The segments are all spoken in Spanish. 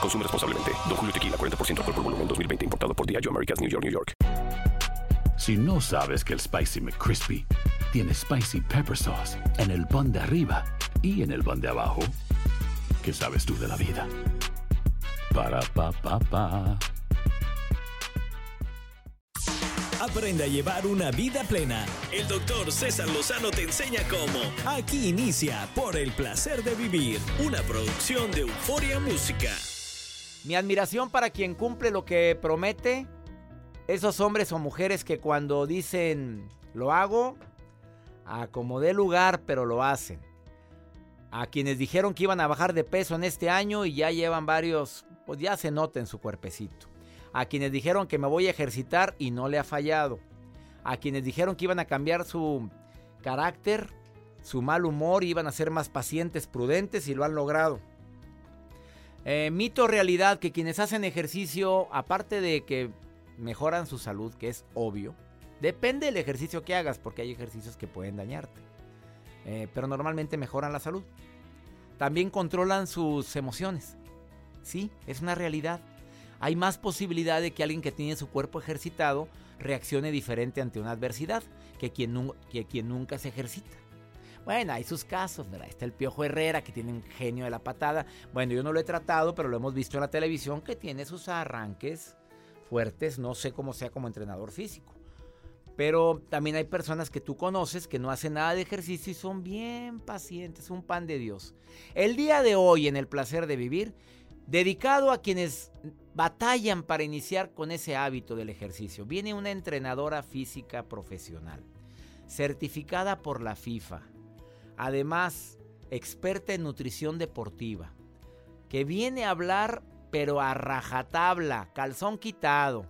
Consume responsablemente. Don Julio Tequila, 40% alcohol por volumen, 2020. Importado por Diageo Americas, New York, New York. Si no sabes que el Spicy McCrispy tiene Spicy Pepper Sauce en el pan de arriba y en el pan de abajo, ¿qué sabes tú de la vida? Para, pa, pa, pa. Aprende a llevar una vida plena. El doctor César Lozano te enseña cómo. Aquí inicia Por el placer de vivir, una producción de Euforia Música. Mi admiración para quien cumple lo que promete. Esos hombres o mujeres que cuando dicen lo hago, a como dé lugar, pero lo hacen. A quienes dijeron que iban a bajar de peso en este año y ya llevan varios, pues ya se nota en su cuerpecito. A quienes dijeron que me voy a ejercitar y no le ha fallado. A quienes dijeron que iban a cambiar su carácter, su mal humor, iban a ser más pacientes, prudentes y lo han logrado. Eh, mito realidad que quienes hacen ejercicio, aparte de que mejoran su salud, que es obvio, depende del ejercicio que hagas, porque hay ejercicios que pueden dañarte. Eh, pero normalmente mejoran la salud. También controlan sus emociones. Sí, es una realidad. Hay más posibilidad de que alguien que tiene su cuerpo ejercitado reaccione diferente ante una adversidad que quien, que quien nunca se ejercita. Bueno, hay sus casos, ¿verdad? Está el Piojo Herrera, que tiene un genio de la patada. Bueno, yo no lo he tratado, pero lo hemos visto en la televisión, que tiene sus arranques fuertes. No sé cómo sea como entrenador físico. Pero también hay personas que tú conoces que no hacen nada de ejercicio y son bien pacientes, un pan de Dios. El día de hoy en el placer de vivir, dedicado a quienes batallan para iniciar con ese hábito del ejercicio, viene una entrenadora física profesional, certificada por la FIFA, además experta en nutrición deportiva, que viene a hablar pero a rajatabla, calzón quitado.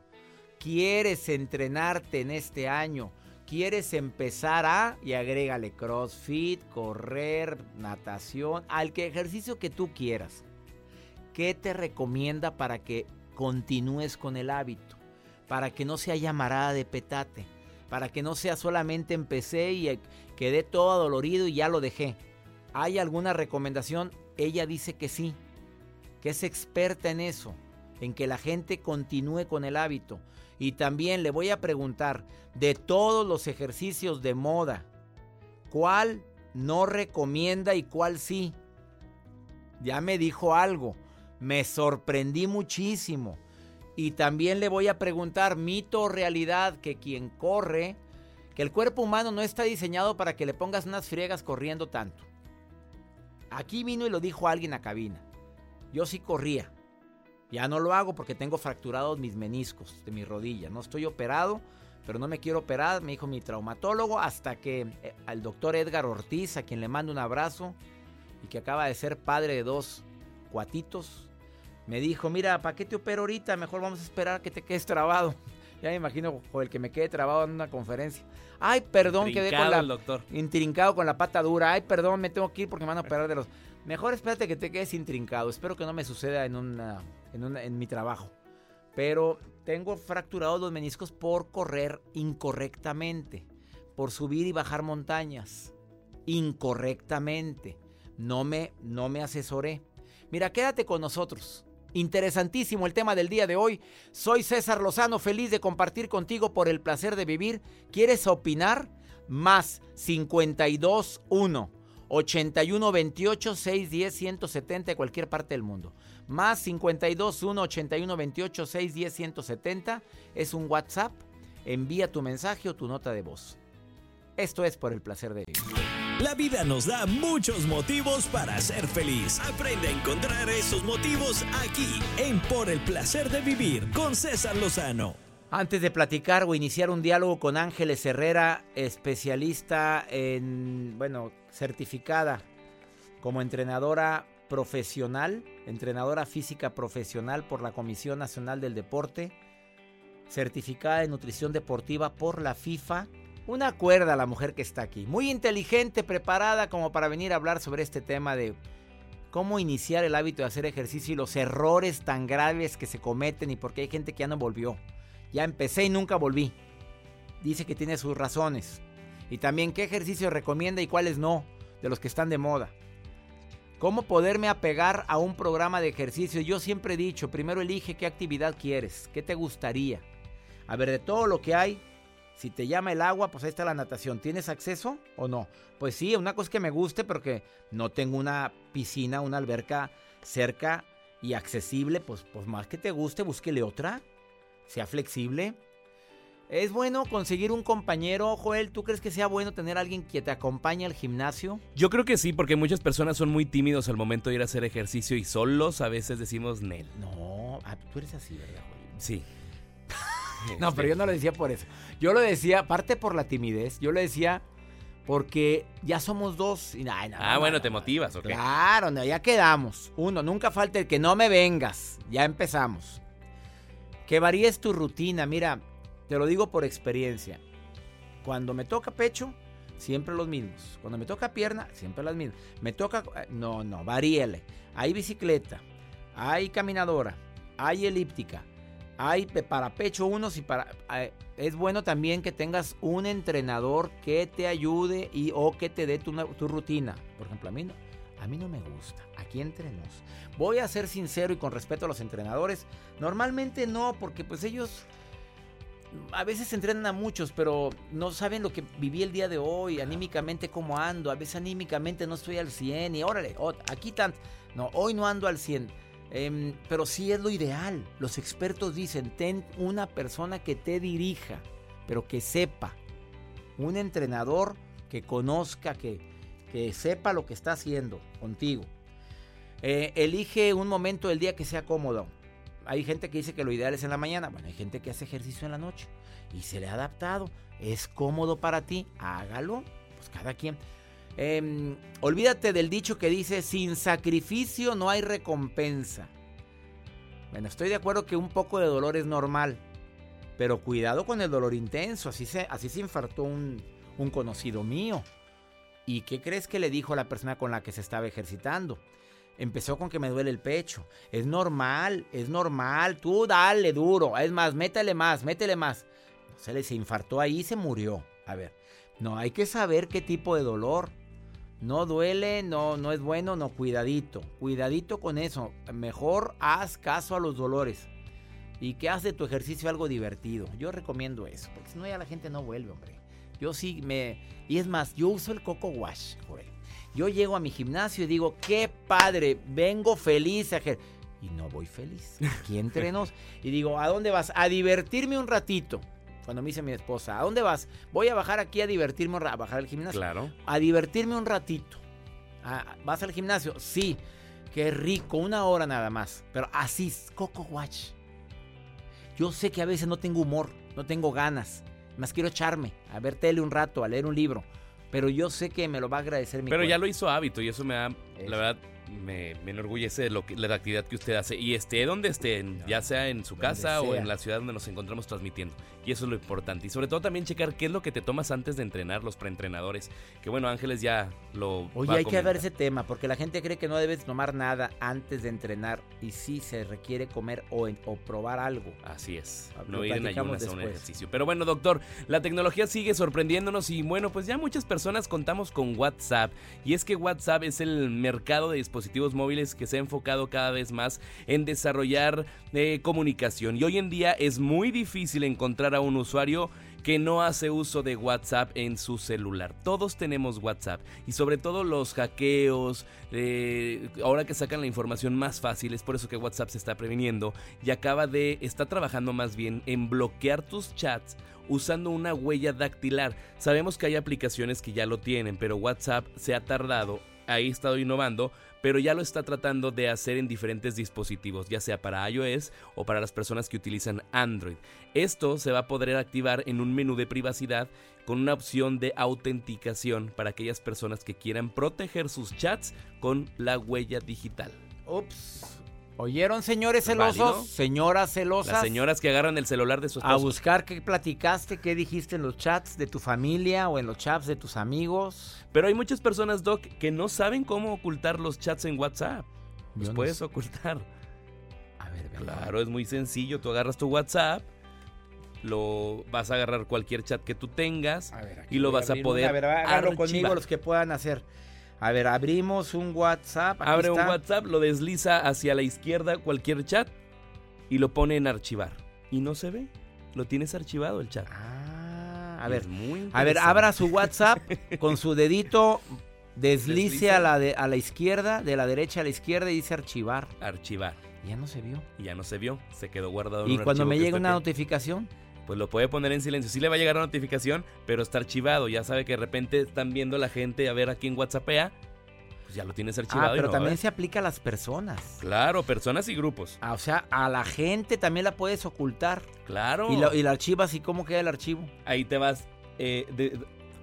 ¿Quieres entrenarte en este año? ¿Quieres empezar a? Y agrégale CrossFit, correr, natación, al que ejercicio que tú quieras. ¿Qué te recomienda para que continúes con el hábito? Para que no sea llamarada de petate. Para que no sea solamente empecé y quedé todo adolorido y ya lo dejé. ¿Hay alguna recomendación? Ella dice que sí, que es experta en eso, en que la gente continúe con el hábito. Y también le voy a preguntar, de todos los ejercicios de moda, ¿cuál no recomienda y cuál sí? Ya me dijo algo, me sorprendí muchísimo. Y también le voy a preguntar, mito o realidad, que quien corre, que el cuerpo humano no está diseñado para que le pongas unas friegas corriendo tanto. Aquí vino y lo dijo alguien a cabina. Yo sí corría. Ya no lo hago porque tengo fracturados mis meniscos de mi rodilla. No estoy operado, pero no me quiero operar, me dijo mi traumatólogo, hasta que eh, al doctor Edgar Ortiz, a quien le mando un abrazo, y que acaba de ser padre de dos cuatitos, me dijo, mira, ¿para qué te opero ahorita? Mejor vamos a esperar que te quedes trabado. Ya me imagino con el que me quede trabado en una conferencia. Ay, perdón, quedé con la... el doctor. Intrincado con la pata dura. Ay, perdón, me tengo que ir porque me van a operar de los... Mejor espérate que te quedes intrincado. Espero que no me suceda en, una, en, una- en mi trabajo. Pero tengo fracturados los meniscos por correr incorrectamente. Por subir y bajar montañas. Incorrectamente. No me, no me asesoré. Mira, quédate con nosotros. Interesantísimo el tema del día de hoy. Soy César Lozano, feliz de compartir contigo por el placer de vivir. ¿Quieres opinar? Más 521 81 28 610 170 de cualquier parte del mundo. Más 52 1 81 28 610 170 es un WhatsApp. Envía tu mensaje o tu nota de voz. Esto es por el placer de vivir. La vida nos da muchos motivos para ser feliz. Aprende a encontrar esos motivos aquí en Por el placer de vivir con César Lozano. Antes de platicar o iniciar un diálogo con Ángeles Herrera, especialista en, bueno, certificada como entrenadora profesional, entrenadora física profesional por la Comisión Nacional del Deporte, certificada en nutrición deportiva por la FIFA. Una cuerda la mujer que está aquí, muy inteligente, preparada como para venir a hablar sobre este tema de cómo iniciar el hábito de hacer ejercicio y los errores tan graves que se cometen y porque hay gente que ya no volvió. Ya empecé y nunca volví. Dice que tiene sus razones. Y también qué ejercicio recomienda y cuáles no, de los que están de moda. ¿Cómo poderme apegar a un programa de ejercicio? Yo siempre he dicho, primero elige qué actividad quieres, qué te gustaría. A ver, de todo lo que hay, si te llama el agua, pues ahí está la natación. ¿Tienes acceso o no? Pues sí, una cosa que me guste, porque no tengo una piscina, una alberca cerca y accesible, pues, pues más que te guste, búsquele otra. Sea flexible. ¿Es bueno conseguir un compañero, Joel? ¿Tú crees que sea bueno tener a alguien que te acompañe al gimnasio? Yo creo que sí, porque muchas personas son muy tímidos al momento de ir a hacer ejercicio y solos a veces decimos Nel. No, ah, tú eres así, ¿verdad, Joel? Sí. No, pero yo no lo decía por eso. Yo lo decía, aparte por la timidez, yo lo decía porque ya somos dos. Y, ay, no, ah, no, bueno, no, te motivas, ¿ok? Claro, no, ya quedamos. Uno, nunca falta el que no me vengas. Ya empezamos. Que varíes tu rutina. Mira, te lo digo por experiencia. Cuando me toca pecho, siempre los mismos. Cuando me toca pierna, siempre las mismas. Me toca... eh, No, no, varíele. Hay bicicleta, hay caminadora, hay elíptica, hay para pecho unos y para... eh, Es bueno también que tengas un entrenador que te ayude y o que te dé tu, na- tu rutina. Por ejemplo, a mí, no, a mí no me gusta. Aquí entre nos. Voy a ser sincero y con respeto a los entrenadores. Normalmente no, porque pues ellos a veces entrenan a muchos, pero no saben lo que viví el día de hoy, anímicamente cómo ando, a veces anímicamente no estoy al 100 y órale, oh, aquí tan... No, hoy no ando al 100, em, pero sí es lo ideal. Los expertos dicen, ten una persona que te dirija, pero que sepa, un entrenador que conozca, que, que sepa lo que está haciendo contigo. Eh, elige un momento del día que sea cómodo. Hay gente que dice que lo ideal es en la mañana. Bueno, hay gente que hace ejercicio en la noche y se le ha adaptado. Es cómodo para ti, hágalo. Pues cada quien. Em, olvídate del dicho que dice: sin sacrificio no hay recompensa. Bueno, estoy de acuerdo que un poco de dolor es normal. Pero cuidado con el dolor intenso. Así se, así se infartó un, un conocido mío. ¿Y qué crees que le dijo a la persona con la que se estaba ejercitando? Empezó con que me duele el pecho. Es normal, es normal. Tú dale duro. Es más, métele más, métele más. Se le se infartó ahí y se murió. A ver, no, hay que saber qué tipo de dolor. No duele, no, no es bueno, no, cuidadito. Cuidadito con eso. Mejor haz caso a los dolores. Y que haz de tu ejercicio algo divertido. Yo recomiendo eso. Porque si no, ya la gente no vuelve, hombre. Yo sí me. Y es más, yo uso el Coco Wash, Joel. Yo llego a mi gimnasio y digo, qué padre, vengo feliz a ejer-". Y no voy feliz. Aquí entrenos. y digo, ¿a dónde vas? A divertirme un ratito. Cuando me dice mi esposa, ¿a dónde vas? Voy a bajar aquí a divertirme, a bajar al gimnasio. Claro. A divertirme un ratito. ¿Vas al gimnasio? Sí. Qué rico, una hora nada más. Pero así, Coco Watch. Yo sé que a veces no tengo humor, no tengo ganas. Más quiero echarme a ver tele un rato, a leer un libro. Pero yo sé que me lo va a agradecer mi Pero ya cuerpo. lo hizo hábito y eso me da, la verdad, me, me enorgullece de, lo que, de la actividad que usted hace. Y esté donde esté, ya sea en su casa o sea. en la ciudad donde nos encontramos transmitiendo. Y eso es lo importante. Y sobre todo también checar qué es lo que te tomas antes de entrenar, los preentrenadores. Que bueno, Ángeles ya lo. Oye, va a hay que ver ese tema, porque la gente cree que no debes tomar nada antes de entrenar. Y sí se requiere comer o, en- o probar algo. Así es, Ah, no ir en ayunas a un ejercicio. Pero bueno, doctor, la tecnología sigue sorprendiéndonos y bueno, pues ya muchas personas contamos con WhatsApp. Y es que WhatsApp es el mercado de dispositivos móviles que se ha enfocado cada vez más en desarrollar eh, comunicación. Y hoy en día es muy difícil encontrar a un usuario que no hace uso de WhatsApp en su celular. Todos tenemos WhatsApp y sobre todo los hackeos, eh, ahora que sacan la información más fácil, es por eso que WhatsApp se está previniendo y acaba de, está trabajando más bien en bloquear tus chats usando una huella dactilar. Sabemos que hay aplicaciones que ya lo tienen, pero WhatsApp se ha tardado, ahí ha estado innovando pero ya lo está tratando de hacer en diferentes dispositivos, ya sea para iOS o para las personas que utilizan Android. Esto se va a poder activar en un menú de privacidad con una opción de autenticación para aquellas personas que quieran proteger sus chats con la huella digital. Ups. ¿Oyeron, señores celosos? Señoras celosas. Las señoras que agarran el celular de su esposo. A buscar qué platicaste, qué dijiste en los chats de tu familia o en los chats de tus amigos. Pero hay muchas personas, Doc, que no saben cómo ocultar los chats en WhatsApp. Los puedes ocultar. A ver, Claro, es muy sencillo. Tú agarras tu WhatsApp, lo vas a agarrar cualquier chat que tú tengas y lo vas a poder. a ver, conmigo los que puedan hacer. A ver, abrimos un WhatsApp. Abre un WhatsApp, lo desliza hacia la izquierda cualquier chat y lo pone en archivar. Y no se ve. Lo tienes archivado el chat. Ah, a ver. a ver, abra su WhatsApp con su dedito. Deslice, a la, de, a la izquierda, de la derecha a la izquierda y dice archivar. Archivar. ya no se vio. ya no se vio. Se quedó guardado en ¿Y cuando me llega una notificación? Pues lo puede poner en silencio. Sí le va a llegar una notificación, pero está archivado. Ya sabe que de repente están viendo la gente a ver a quién WhatsAppea. Pues ya lo tienes archivado. Ah, pero también se aplica a las personas. Claro, personas y grupos. Ah, o sea, a la gente también la puedes ocultar. Claro. Y, la archivas y cómo queda el archivo. Ahí te vas, eh,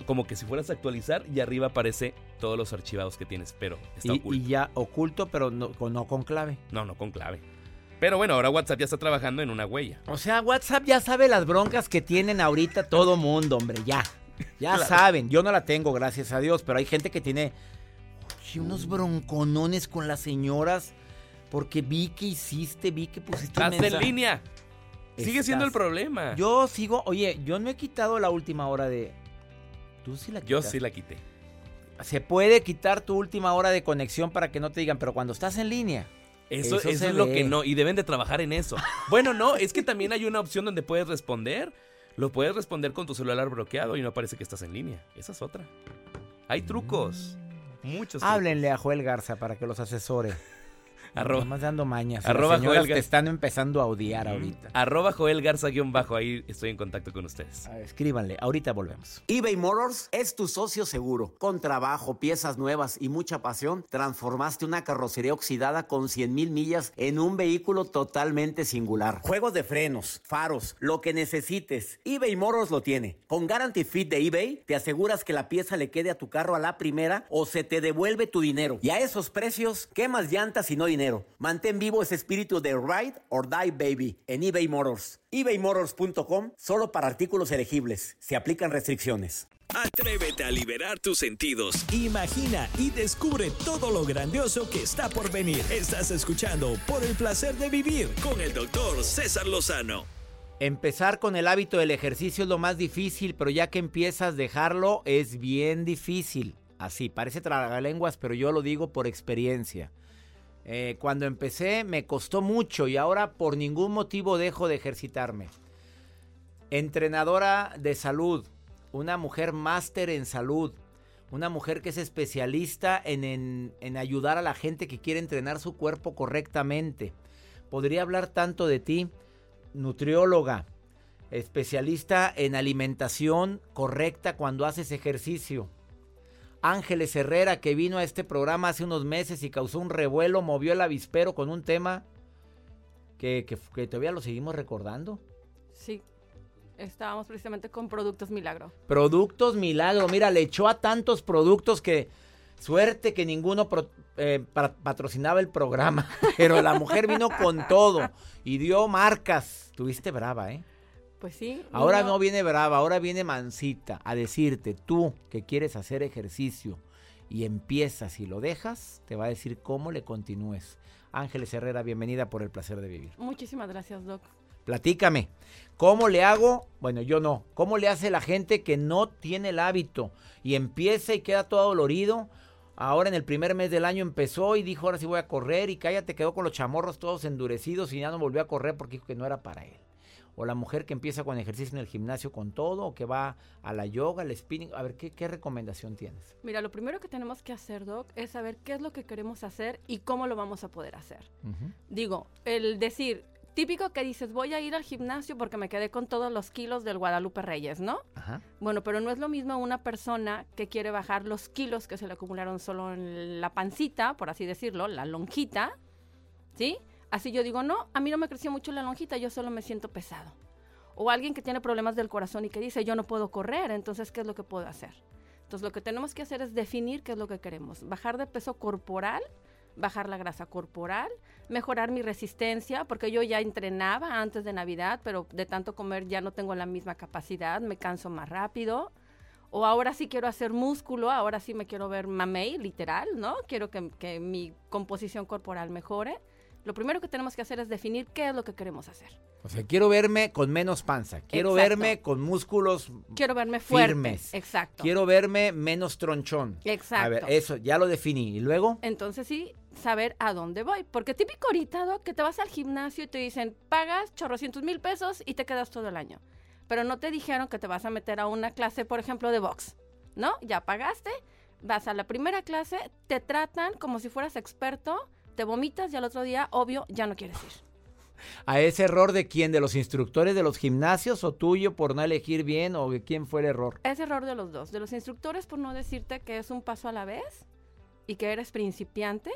como que si fueras a actualizar y arriba aparece todos los archivados que tienes, pero está oculto. Y ya oculto, pero no, no con clave. No, no con clave. Pero bueno, ahora WhatsApp ya está trabajando en una huella. O sea, WhatsApp ya sabe las broncas que tienen ahorita todo mundo, hombre, ya. Ya saben. Yo no la tengo, gracias a Dios, pero hay gente que tiene unos bronconones con las señoras porque vi que hiciste, vi que pusiste Estás en línea. Sigue siendo el problema. Yo sigo, oye, yo no he quitado la última hora de Tú sí la quitaste. Yo sí la quité. Se puede quitar tu última hora de conexión para que no te digan, pero cuando estás en línea, eso, es lo que no, y deben de trabajar en eso. Bueno, no, es que también hay una opción donde puedes responder. Lo puedes responder con tu celular bloqueado y no parece que estás en línea. Esa es otra. Hay trucos. Mm. Muchos. Háblenle a Joel Garza para que los asesore. Arroba, más dando mañas. Arroba Joel te están empezando a odiar ahorita. Arroba Joel Garza guion bajo. Ahí estoy en contacto con ustedes. escríbanle. Ahorita volvemos. eBay Motors es tu socio seguro. Con trabajo, piezas nuevas y mucha pasión, transformaste una carrocería oxidada con 100 mil millas en un vehículo totalmente singular. Juegos de frenos, faros, lo que necesites. eBay Motors lo tiene. Con Guarantee Fit de eBay, te aseguras que la pieza le quede a tu carro a la primera o se te devuelve tu dinero. Y a esos precios, ¿qué más llantas y no dinero? Mantén vivo ese espíritu de Ride or Die Baby en eBay Motors. ebaymotors.com solo para artículos elegibles. Se aplican restricciones. Atrévete a liberar tus sentidos. Imagina y descubre todo lo grandioso que está por venir. Estás escuchando Por el placer de vivir con el doctor César Lozano. Empezar con el hábito del ejercicio es lo más difícil, pero ya que empiezas a dejarlo es bien difícil. Así, parece tragalenguas, pero yo lo digo por experiencia. Eh, cuando empecé me costó mucho y ahora por ningún motivo dejo de ejercitarme. Entrenadora de salud, una mujer máster en salud, una mujer que es especialista en, en, ayudar a la gente que quiere entrenar su cuerpo correctamente. Podría hablar tanto de ti, nutrióloga, especialista en alimentación correcta cuando haces ejercicio Ángeles Herrera, que vino a este programa hace unos meses y causó un revuelo, movió el avispero con un tema que, todavía lo seguimos recordando. Sí, estábamos precisamente con Productos Milagro. Productos Milagro, mira, le echó a tantos productos que suerte que ninguno eh, patrocinaba el programa, pero la mujer vino con todo y dio marcas. Tuviste brava, ¿eh? Pues sí. Ahora no viene brava, ahora viene mansita a decirte, tú que quieres hacer ejercicio y empiezas y lo dejas, te va a decir cómo le continúes. Ángeles Herrera, bienvenida por el placer de vivir. Muchísimas gracias, Doc. Platícame, ¿cómo le hago? Bueno, yo no. ¿Cómo le hace la gente que no tiene el hábito y empieza y queda todo dolorido? ahora en el primer mes del año empezó y dijo, ahora sí voy a correr y cállate, quedó con los chamorros todos endurecidos y ya no volvió a correr porque dijo que no era para él. O la mujer que empieza con ejercicio en el gimnasio con todo, o que va a la yoga, al spinning. A ver, ¿qué, qué recomendación tienes? Mira, lo primero que tenemos que hacer, Doc, es saber qué es lo que queremos hacer y cómo lo vamos a poder hacer. Digo, el decir, típico que dices, voy a ir al gimnasio porque me quedé con todos los kilos del Guadalupe Reyes, ¿no? Ajá. Bueno, pero no es lo mismo una persona que quiere bajar los kilos que se le acumularon solo en la pancita, por así decirlo, la lonjita, ¿sí? Así yo digo, no, a mí no me creció mucho la lonjita, yo solo me siento pesado. O alguien que tiene problemas del corazón y que dice, yo no puedo correr, entonces, ¿qué es lo que puedo hacer? Entonces, lo que tenemos que hacer es definir qué es lo que queremos. Bajar de peso corporal, bajar la grasa corporal, mejorar mi resistencia, porque yo ya entrenaba antes de Navidad, pero de tanto comer ya no tengo la misma capacidad, me canso más rápido. O ahora sí quiero hacer músculo, ahora sí me quiero ver mamey, literal, ¿no? Quiero que, que mi composición corporal mejore. Lo primero que tenemos que hacer es definir qué es lo que queremos hacer. O sea, quiero verme con menos panza. Quiero Exacto. verme con músculos Quiero verme fuerte. firmes. Exacto. Quiero verme menos tronchón. Exacto. A ver, eso, ya lo definí. ¿Y luego? Entonces sí, saber a dónde voy. Porque típico ahorita, Doc, que te vas al gimnasio y te dicen, pagas chorrocientos mil pesos y te quedas todo el año. Pero no te dijeron que te vas a meter a una clase, por ejemplo, de box. ¿No? Ya pagaste, vas a la primera clase, te tratan como si fueras experto, te vomitas y al otro día, obvio, ya no quieres ir. ¿A ese error de quién? ¿De los instructores de los gimnasios o tuyo por no elegir bien o de quién fue el error? Es error de los dos. De los instructores por no decirte que es un paso a la vez y que eres principiante.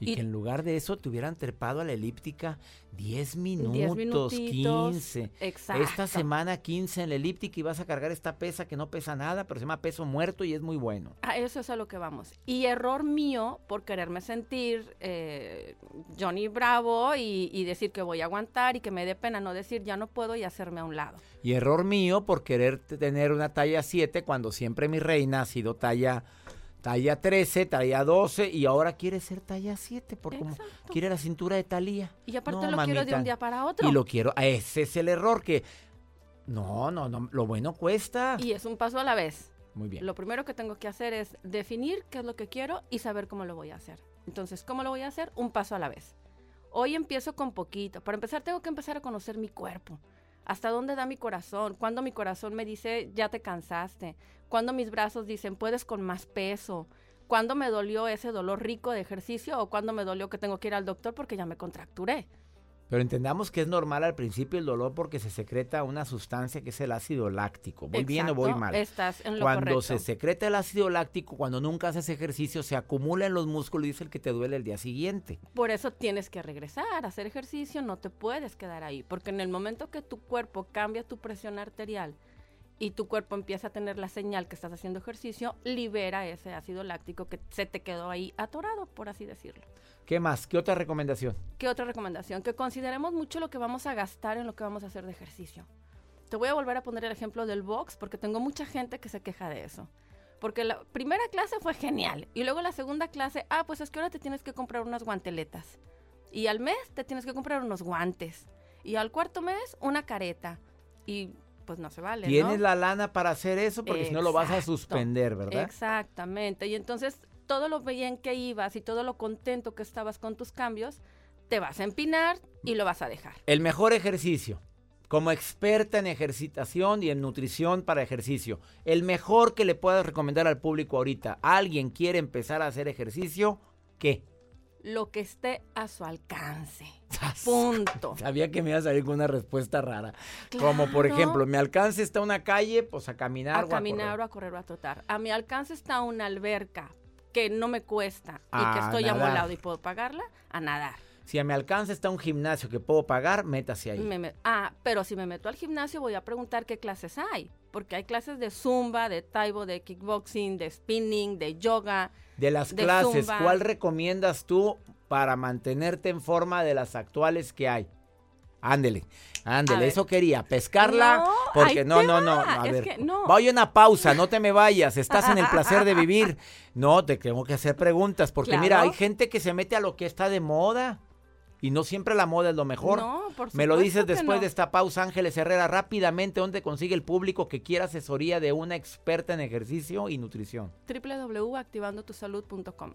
Y, Y- que en lugar de eso te hubieran trepado a la elíptica 10 10 minutos, minutitos. 15. Exacto. Esta semana 15 en la elíptica y vas a cargar esta pesa que no pesa nada, pero se llama peso muerto y es muy bueno. A eso es a lo que vamos. Y error mío por quererme sentir eh, Johnny Bravo y, y decir que voy a aguantar y que me dé pena no decir ya no puedo y hacerme a un lado. Y error mío por querer tener una talla 7 cuando siempre mi reina ha sido talla, talla 13, talla 12 y ahora quiere ser talla 7 por como quiere la cintura de Talía. Y aparte No, lo quiero de mamita. un día para otro. Y lo quiero, ese es el error que no, no, no, lo bueno cuesta. Y es un paso a la vez. Muy bien. Lo primero que tengo que hacer es definir qué es lo que quiero y saber cómo lo voy a hacer. Entonces, ¿cómo lo voy a hacer? Un paso a la vez. Hoy empiezo con poquito. Para empezar, tengo que empezar a conocer mi cuerpo. ¿Hasta dónde da mi corazón? Cuando mi corazón me dice, ya te cansaste? Cuando mis brazos dicen, puedes con más peso? ¿Cuándo me dolió ese dolor rico de ejercicio? ¿O cuándo me dolió que tengo que ir al doctor porque ya me contracturé? Pero entendamos que es normal al principio el dolor porque se secreta una sustancia que es el ácido láctico. ¿Voy bien o voy mal? Estás en lo Cuando correcto. se secreta el ácido láctico, cuando nunca haces ejercicio, se acumula en los músculos y es el que te duele el día siguiente. Por eso tienes que regresar a hacer ejercicio, no te puedes quedar ahí, porque en el momento que tu cuerpo cambia tu presión arterial y tu cuerpo empieza a tener la señal que estás haciendo ejercicio, libera ese ácido láctico que se te quedó ahí atorado, por así decirlo. ¿Qué más? ¿Qué otra recomendación? ¿Qué otra recomendación? Que consideremos mucho lo que vamos a gastar en lo que vamos a hacer de ejercicio. Te voy a volver a poner el ejemplo del box porque tengo mucha gente que se queja de eso. Porque la primera clase fue genial y luego la segunda clase, ah, pues es que ahora te tienes que comprar unas guanteletas. Y al mes te tienes que comprar unos guantes. Y al cuarto mes una careta. Y pues no se vale. Tienes ¿no? la lana para hacer eso porque si no lo vas a suspender, ¿verdad? Exactamente. Y entonces todo lo bien que ibas y todo lo contento que estabas con tus cambios, te vas a empinar y lo vas a dejar. El mejor ejercicio, como experta en ejercitación y en nutrición para ejercicio, el mejor que le puedas recomendar al público ahorita, alguien quiere empezar a hacer ejercicio, ¿qué? Lo que esté a su alcance. Punto. Sabía que me iba a salir con una respuesta rara. Como por ejemplo, mi alcance está una calle, pues a caminar. A o caminar o a correr o a trotar. A mi alcance está una alberca que no me cuesta y que estoy nadar. amolado y puedo pagarla, a nadar. Si a mi alcance está un gimnasio que puedo pagar, métase ahí. Me ah, pero si me meto al gimnasio voy a preguntar qué clases hay. Porque hay clases de zumba, de taibo, de kickboxing, de spinning, de yoga. De las de clases, zumba. ¿cuál recomiendas tú para mantenerte en forma de las actuales que hay? Ándele, ándele, eso quería, pescarla, No, porque no, no, no, a es ver, que no. voy a una pausa, no te me vayas, estás en el placer de vivir. No, te tengo que hacer preguntas, porque mira, hay gente que se mete a lo que está de moda. Y no siempre la moda es lo mejor. No, por Me lo dices después no. de esta pausa, Ángeles Herrera, rápidamente, ¿dónde consigue el público que quiera asesoría de una experta en ejercicio y nutrición? www.activandotusalud.com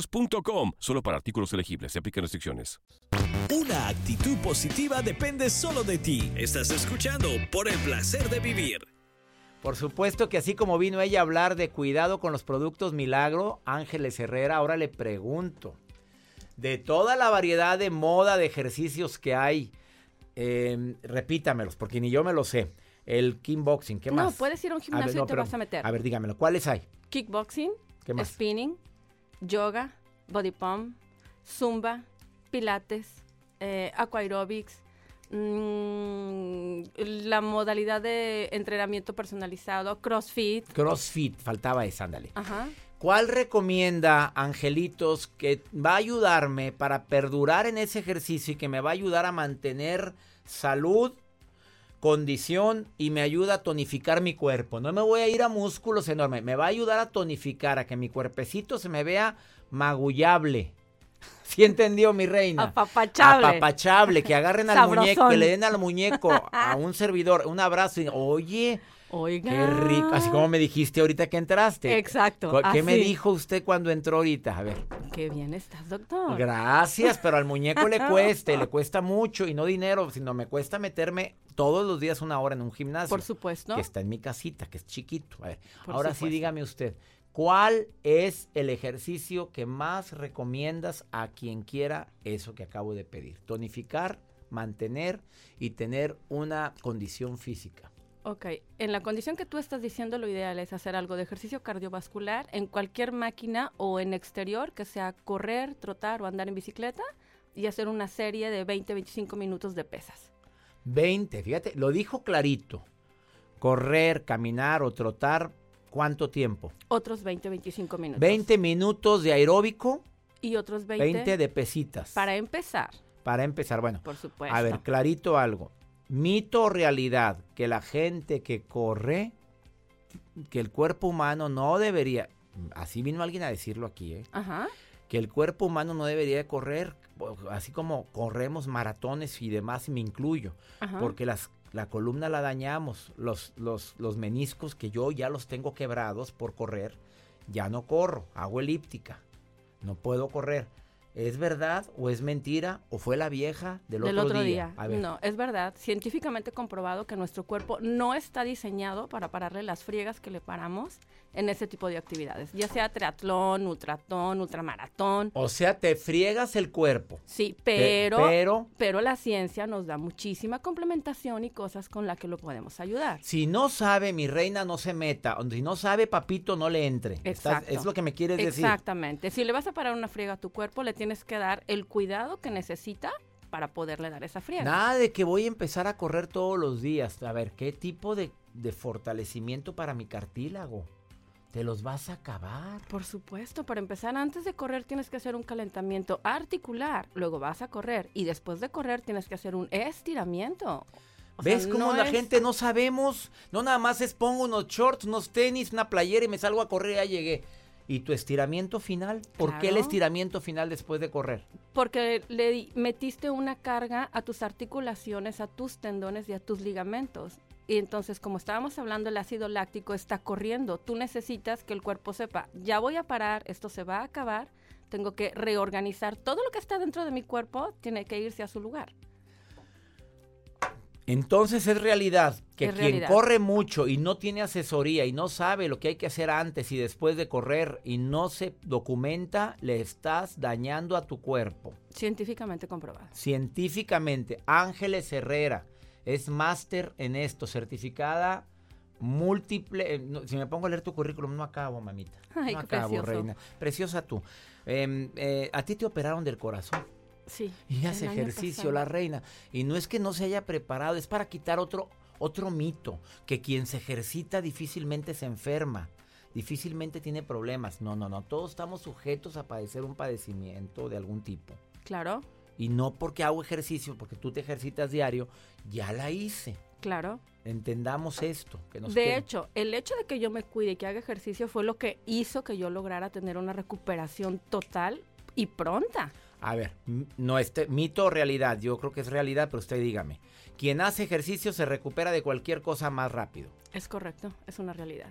Solo para artículos elegibles. Se aplican restricciones. Una actitud positiva depende solo de ti. Estás escuchando por el placer de vivir. Por supuesto que así como vino ella a hablar de cuidado con los productos Milagro, Ángeles Herrera, ahora le pregunto, de toda la variedad de moda de ejercicios que hay, eh, repítamelos, porque ni yo me lo sé. El kickboxing, ¿qué No, más? puedes ir a un gimnasio y te pero- vas a meter. A ver, dígamelo, ¿cuáles hay? Kickboxing, ¿Qué más? spinning, yoga, body pump, zumba, pilates, eh, aquaerobics, mm, la modalidad de entrenamiento personalizado, crossfit. CrossFit, faltaba esa, ándale. Ajá. ¿Cuál recomienda, Angelitos, que va a ayudarme para perdurar en ese ejercicio y que me va a ayudar a mantener salud, condición y me ayuda a tonificar mi cuerpo? No me voy a ir a músculos enormes, me va a ayudar a tonificar, a que mi cuerpecito se me vea magullable. ¿Sí entendió, mi reina? Apapachable. Apapachable, que agarren al Sabrosón. muñeco, que le den al muñeco, a un servidor, un abrazo y, oye, Oiga. qué rico. Así como me dijiste ahorita que entraste. Exacto. ¿Cu- ¿Qué me dijo usted cuando entró ahorita? A ver. Qué bien estás, doctor. Gracias, pero al muñeco le cuesta, y le cuesta mucho y no dinero, sino me cuesta meterme todos los días una hora en un gimnasio. Por supuesto. Que está en mi casita, que es chiquito. A ver, Por ahora sí dígame usted, ¿cuál es el ejercicio que más recomiendas a quien quiera eso que acabo de pedir? Tonificar, mantener y tener una condición física. Ok, en la condición que tú estás diciendo, lo ideal es hacer algo de ejercicio cardiovascular en cualquier máquina o en exterior, que sea correr, trotar o andar en bicicleta, y hacer una serie de 20-25 minutos de pesas. 20, fíjate, lo dijo clarito. Correr, caminar o trotar, ¿cuánto tiempo? Otros 20-25 minutos. 20 minutos de aeróbico, Y otros 20, 20 de pesitas. para empezar, Para empezar, bueno. por supuesto. A ver, clarito algo. Mito o realidad que la gente que corre, que el cuerpo humano no debería, así vino alguien a decirlo aquí, ¿eh? Ajá. que el cuerpo humano no debería de correr, así como corremos maratones y demás, y me incluyo, Ajá. porque las, la columna la dañamos, los, los, los meniscos que yo ya los tengo quebrados por correr, ya no corro, hago elíptica, no puedo correr. ¿Es verdad o es mentira o fue la vieja del, Del otro día. No, es verdad, científicamente comprobado que nuestro cuerpo no está diseñado para pararle las friegas que le paramos en ese tipo de actividades, ya sea triatlón, ultratón, ultramaratón. O sea, te friegas el cuerpo. Sí, Te- pero, pero pero la ciencia nos da muchísima complementación y cosas con las que lo podemos ayudar. si no sabe, mi reina no se meta. Si no sabe, papito, no le entre. Estás- Exacto. es lo que me quieres decir. Exactamente. Si le vas a parar una friega a tu cuerpo, le tienes que dar el cuidado que necesita para poderle dar esa friega. Nada de que voy a empezar a correr todos los días. A ver, ¿qué tipo de, de fortalecimiento para mi cartílago? Te los vas a acabar. Por supuesto, para empezar, antes de correr tienes que hacer un calentamiento articular, luego vas a correr y después de correr tienes que hacer un estiramiento. O sea, ¿Ves cómo no la es- gente no sabemos? No nada más es pongo unos shorts, unos tenis, una playera y me salgo a correr y ya llegué. ¿Y tu estiramiento final? ¿Por qué el estiramiento final después de correr? Porque le metiste una carga a tus articulaciones, a tus tendones y a tus ligamentos. Y entonces, como estábamos hablando, el ácido láctico está corriendo. Tú necesitas que el cuerpo sepa, ya voy a parar, esto se va a acabar, tengo que reorganizar. Todo lo que está dentro de mi cuerpo tiene que irse a su lugar. Entonces es realidad que Es quien realidad. corre mucho y no tiene asesoría y no sabe lo que hay que hacer antes y después de correr y no se documenta, le estás dañando a tu cuerpo. Científicamente comprobado. Científicamente, Ángeles Herrera es máster en esto, certificada múltiple. eh, no, si me pongo a leer tu currículum, no acabo, mamita. Ay, no acabo, precioso. reina. Preciosa tú. Em, eh, ¿A ti te operaron del corazón? Sí. Y hace ejercicio la reina. Y no es que no se haya preparado, es para quitar otro, otro mito, que quien se ejercita difícilmente se enferma, difícilmente tiene problemas. No, no, no, todos estamos sujetos a padecer un padecimiento de algún tipo. Claro, Y no porque hago ejercicio, porque tú te ejercitas diario, ya la hice. claro. Entendamos esto. Que nos De quede. hecho, el hecho de que yo me cuide y que haga ejercicio fue lo que hizo que yo lograra tener una recuperación total y pronta. A ver, no este mito o realidad, yo creo que es realidad, pero usted dígame. Quien hace ejercicio se recupera de cualquier cosa más rápido. Es correcto, es una realidad.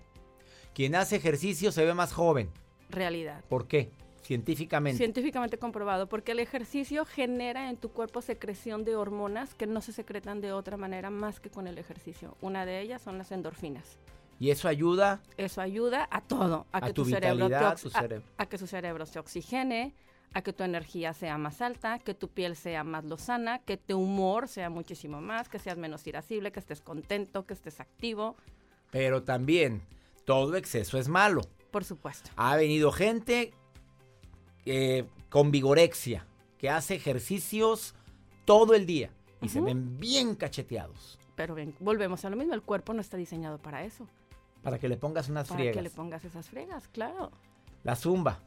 Quien hace ejercicio se ve más joven. Realidad. ¿Por qué? Científicamente. Científicamente comprobado, porque el ejercicio genera en tu cuerpo secreción de hormonas que no se secretan de otra manera más que con el ejercicio. Una de ellas son las endorfinas. y eso ayuda Eso ayuda a todo, a, A que tu tu, cerebro te tu a- cerebro. a que su cerebro se oxigene, a que tu energía sea más alta, que tu piel sea más lozana, que tu humor sea muchísimo más, que seas menos irascible, que estés contento, que estés activo, Pero también, todo exceso es malo. por supuesto. Ha venido gente eh, con vigorexia, que hace ejercicios todo el día y se ven bien cacheteados. Pero ven, volvemos a lo mismo, el cuerpo no está diseñado para eso, Para que le pongas unas para friegas. que le pongas esas fregas, claro. La zumba.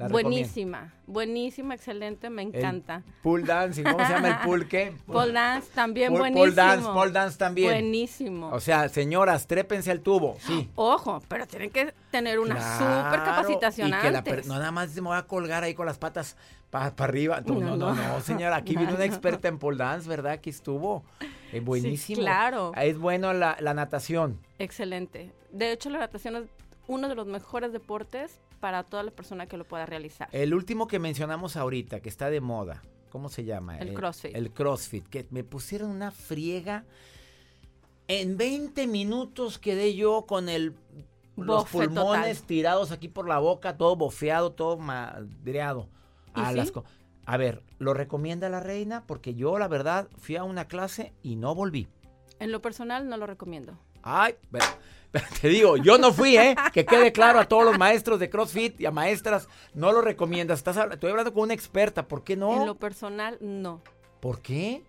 La recomiendo. buenísima, buenísima, excelente, me encanta. Pool dancing, ¿cómo se llama el pool qué? Pole dance también Pole- buenísimo. Dance, pole dance también. Buenísimo. O sea, señoras, trépense al tubo, sí. Ojo, pero tienen que tener una Claro, super capacitación y que la antes. no nada más me voy a colgar ahí con las patas para arriba. No, no, No, no, no. no, señora. Aquí vino No, una no. experta en pole dance, ¿verdad? Aquí estuvo. Eh, buenísimo. claro. Es bueno la, la natación. Excelente. De hecho, la natación es uno de los mejores deportes para toda la persona que lo pueda realizar. El último que mencionamos ahorita, que está de moda, ¿cómo se llama? El CrossFit. El CrossFit, que me pusieron una friega. En 20 minutos quedé yo con el los Bofe pulmones total. tirados aquí por la boca, todo bofeado, todo madreado. ¿Y A, sí? las co- a ver, ¿lo recomienda la reina? Porque yo, la verdad, fui a una clase y no volví. En lo personal, no lo recomiendo. Ay, pero- pero te digo, yo no fui, ¿eh? Que quede claro a todos los maestros de CrossFit y a maestras, no lo recomiendas. Estás estoy hablando con una experta, ¿por qué En no? lo personal, no. ¿Por qué?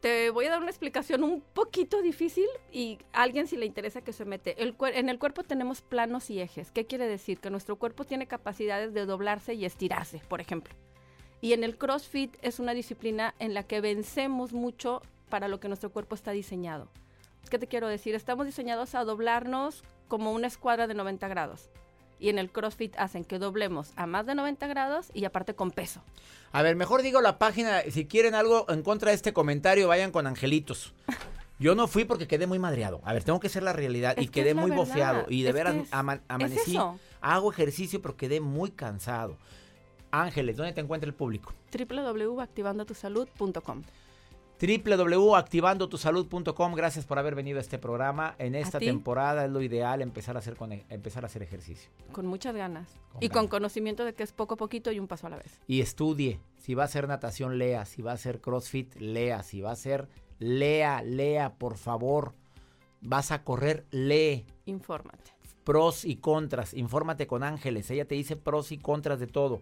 Te voy a dar una explicación un poquito difícil y a alguien si le interesa que se mete. El en el cuerpo tenemos planos y ejes. ¿Qué quiere decir? Que nuestro cuerpo tiene capacidades de doblarse y estirarse, por ejemplo. Y en el CrossFit es una disciplina en la que vencemos mucho para lo que nuestro cuerpo está diseñado. ¿Qué te quiero decir? Estamos diseñados a doblarnos como una escuadra de 90 grados. Y en el CrossFit hacen que doblemos a más de 90 grados y aparte con peso. A ver, mejor digo la página, si quieren algo en contra de este comentario, vayan con angelitos. Yo no fui porque quedé muy madreado. A ver, tengo que ser la realidad. Es y que quedé muy verdad. bofeado. Y de Es veras es- ama- amanecí. Hago ejercicio, pero quedé muy cansado. Ángeles, ¿dónde te encuentra el público? www.activandotusalud.com www.activandotusalud.com. Gracias por haber venido a este programa. En esta temporada es lo ideal empezar a hacer, con, empezar a hacer ejercicio. Con muchas ganas. Con y con conocimiento de que es poco a poquito y un paso a la vez. Y estudie. Si va a hacer natación, lea. Si va a hacer CrossFit, lea. Si va a hacer, lea, lea, por favor. Vas a correr, lee. Infórmate. Pros y contras. Infórmate con Ángeles. Ella te dice pros y contras de todo.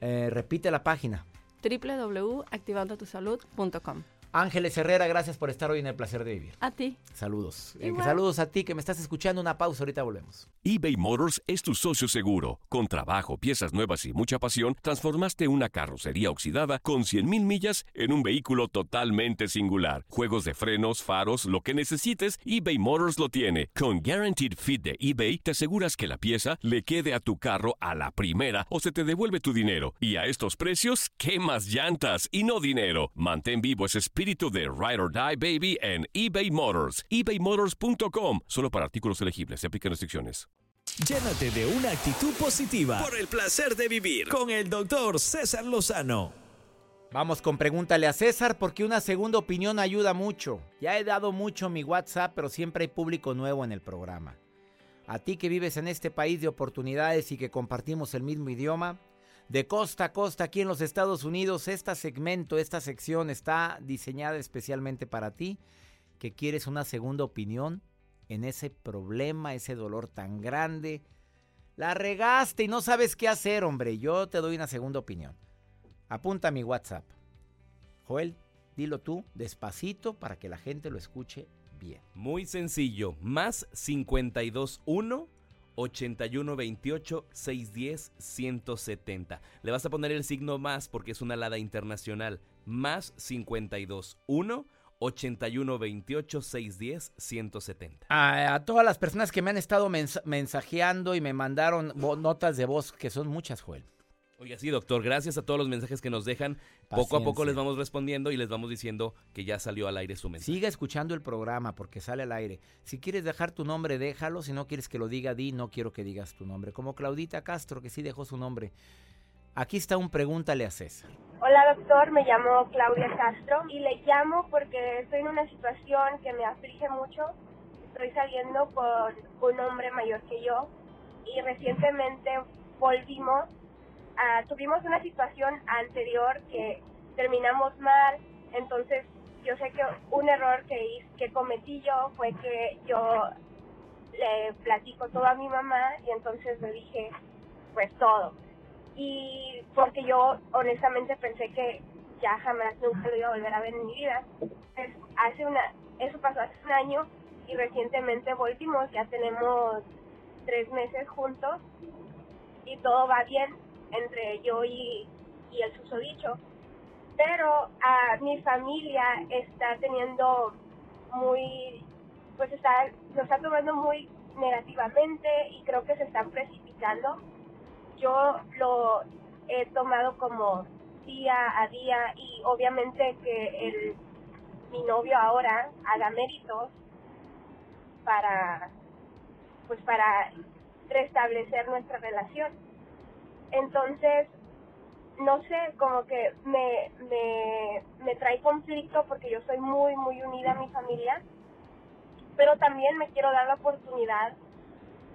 Eh, repite la página. www.activandotusalud.com Ángeles Herrera, gracias por estar hoy en el placer de vivir. A ti. Saludos. Eh, Igual. saludos a ti que me estás escuchando. Una pausa, ahorita volvemos. eBay Motors es tu socio seguro. Con trabajo, piezas nuevas y mucha pasión, transformaste una carrocería oxidada con 100.000 millas en un vehículo totalmente singular. Juegos de frenos, faros, lo que necesites, eBay Motors lo tiene. Con Guaranteed Fit de eBay, te aseguras que la pieza le quede a tu carro a la primera o se te devuelve tu dinero. Y a estos precios, ¿qué más llantas y no dinero? Mantén vivo ese espíritu de Ride or Die Baby en eBay Motors. ebaymotors.com. Solo para artículos elegibles. Se aplican restricciones. Llénate de una actitud positiva por el placer de vivir con el doctor César Lozano. Vamos con pregúntale a César porque una segunda opinión ayuda mucho. Ya he dado mucho mi WhatsApp, pero siempre hay público nuevo en el programa. A ti que vives en este país de oportunidades y que compartimos el mismo idioma, de costa a costa aquí en los Estados Unidos, este segmento, esta sección está diseñada especialmente para ti que quieres una segunda opinión en ese problema, ese dolor tan grande. La regaste y no sabes qué hacer, hombre. Yo te doy una segunda opinión. Apunta mi WhatsApp. Joel, dilo tú despacito para que la gente lo escuche bien. Muy sencillo, más 521 8128 610 170. Le vas a poner el signo más porque es una alada internacional. Más 521 8128 610 170. A, todas las personas que me han estado mens- mensajeando y me mandaron notas de voz, que son muchas, Joel. Oiga, sí, doctor, gracias a todos los mensajes que nos dejan. Poco a poco Paciencia. les vamos respondiendo y les vamos diciendo que ya salió al aire su mensaje. Siga escuchando el programa porque sale al aire. Si quieres dejar tu nombre, déjalo. Si no quieres que lo diga, di, no quiero que digas tu nombre. Como Claudita Castro, que sí dejó su nombre. Aquí está un pregúntale a César. Hola doctor, me llamo Claudia Castro y le llamo porque estoy en una situación que me aflige mucho. Estoy saliendo con un hombre mayor que yo y recientemente volvimos, a, tuvimos una situación anterior que terminamos mal, entonces yo sé que un error que, que cometí yo fue que yo le platico todo a mi mamá y entonces le dije pues todo y porque yo honestamente pensé que ya jamás nunca lo iba a volver a ver en mi vida. Pues, hace una, eso pasó hace un año y recientemente volvimos, ya tenemos tres meses juntos y todo va bien entre yo y, y el susodicho. Pero a mi familia está teniendo muy, pues está, lo está tomando muy negativamente y creo que se están precipitando yo lo he tomado como día a día y obviamente que el mi novio ahora haga méritos para pues para restablecer nuestra relación entonces no sé como que me, me me trae conflicto porque yo soy muy muy unida a mi familia pero también me quiero dar la oportunidad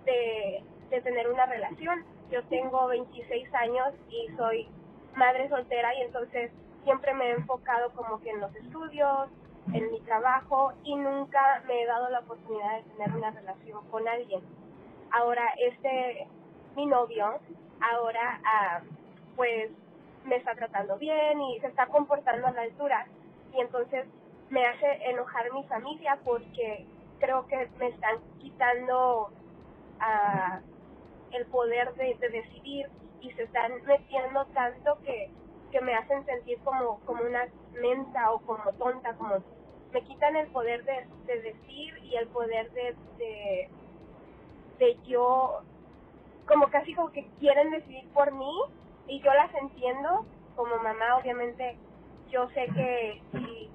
de, de tener una relación. Yo tengo 26 años y soy madre soltera y entonces siempre me he enfocado como que en los estudios, en mi trabajo y nunca me he dado la oportunidad de tener una relación con alguien. Ahora este, mi novio, ahora ah, pues me está tratando bien y se está comportando a la altura. Y entonces me hace enojar mi familia porque creo que me están quitando ah, el poder de, de decidir y se están metiendo tanto que, que me hacen sentir como, como una mensa o como tonta, como me quitan el poder de, de decir y el poder de, de, de yo, como casi como que quieren decidir por mí y yo las entiendo como mamá, obviamente yo sé que si,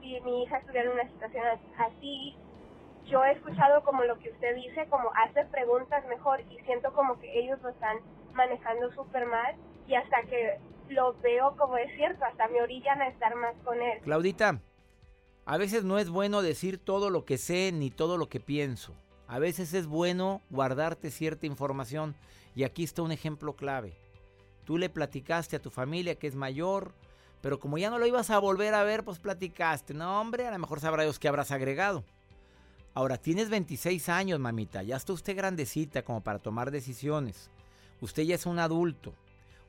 si mi hija estuviera en una situación así, yo he escuchado como lo que usted dice, como hace preguntas mejor y siento como que ellos lo están manejando súper mal y hasta que lo veo como es cierto, hasta me orillan a estar más con él. Claudita, a veces no es bueno decir todo lo que sé ni todo lo que pienso. A veces es bueno guardarte cierta información. Y aquí está un ejemplo clave. Tú le platicaste a tu familia que es mayor, pero como ya no lo ibas a volver a ver, pues platicaste. No, hombre, a lo mejor sabrá Dios qué habrás agregado. Ahora, tienes 26 años, mamita. Ya está usted grandecita como para tomar decisiones. Usted ya es un adulto.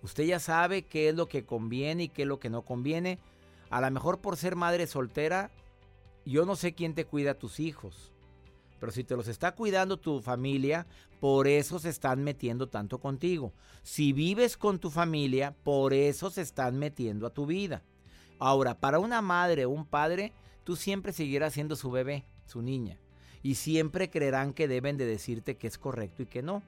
Usted ya sabe qué es lo que conviene y qué es lo que no conviene. A lo mejor por ser madre soltera, yo no sé quién te cuida a tus hijos. Pero si te los está cuidando tu familia, por eso se están metiendo tanto contigo. Si vives con tu familia, por eso se están metiendo a tu vida. Ahora, para una madre o un padre, tú siempre seguirás siendo su bebé, su niña. Y siempre creerán que deben de decirte que es correcto y que no.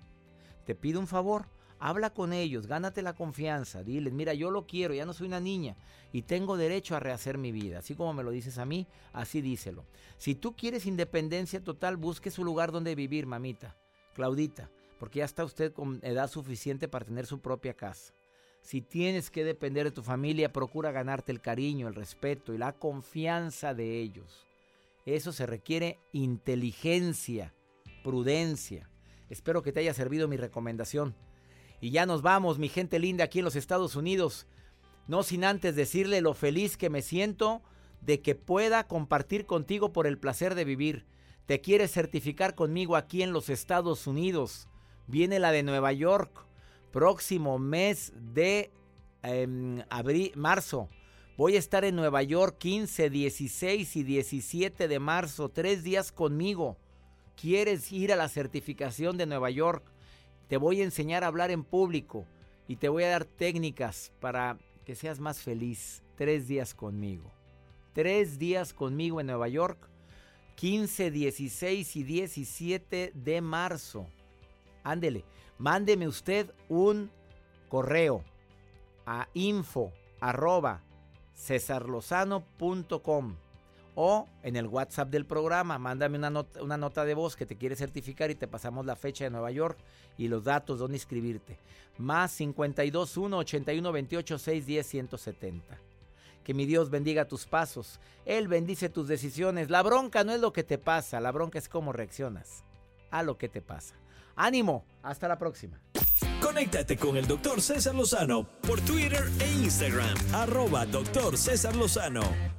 Te pido un favor, habla con ellos, gánate la confianza, diles, mira, yo lo quiero, ya no soy una niña y tengo derecho a rehacer mi vida. Así como me lo dices a mí, así díselo. Si tú quieres independencia total, busque su lugar donde vivir, mamita, Claudita, porque ya está usted con edad suficiente para tener su propia casa. Si tienes que depender de tu familia, procura ganarte el cariño, el respeto y la confianza de ellos. Eso se requiere inteligencia, prudencia. Espero que te haya servido mi recomendación. Y ya nos vamos, mi gente linda, aquí en los Estados Unidos. No sin antes decirle lo feliz que me siento de que pueda compartir contigo por el placer de vivir. Te quieres certificar conmigo aquí en los Estados Unidos. Viene la de Nueva York, próximo mes de em, abril, marzo. Voy a estar en Nueva York 15, 16 y 17 de marzo. Tres días conmigo. ¿Quieres ir a la certificación de Nueva York? Te voy a enseñar a hablar en público y te voy a dar técnicas para que seas más feliz. Tres días conmigo. Tres días conmigo en Nueva York. 15, 16 y 17 de marzo. Ándele, mándeme usted un correo a info arroba o en el WhatsApp del programa, mándame una nota, una nota de voz que te quiere certificar y te pasamos la fecha de Nueva York y los datos donde inscribirte. Más 52 1 81 28 610 170. Que mi Dios bendiga tus pasos. Él bendice tus decisiones. La bronca no es lo que te pasa, la bronca es cómo reaccionas a lo que te pasa. Ánimo, hasta la próxima. Conéctate con el doctor César Lozano por Twitter e Instagram, arroba César Lozano.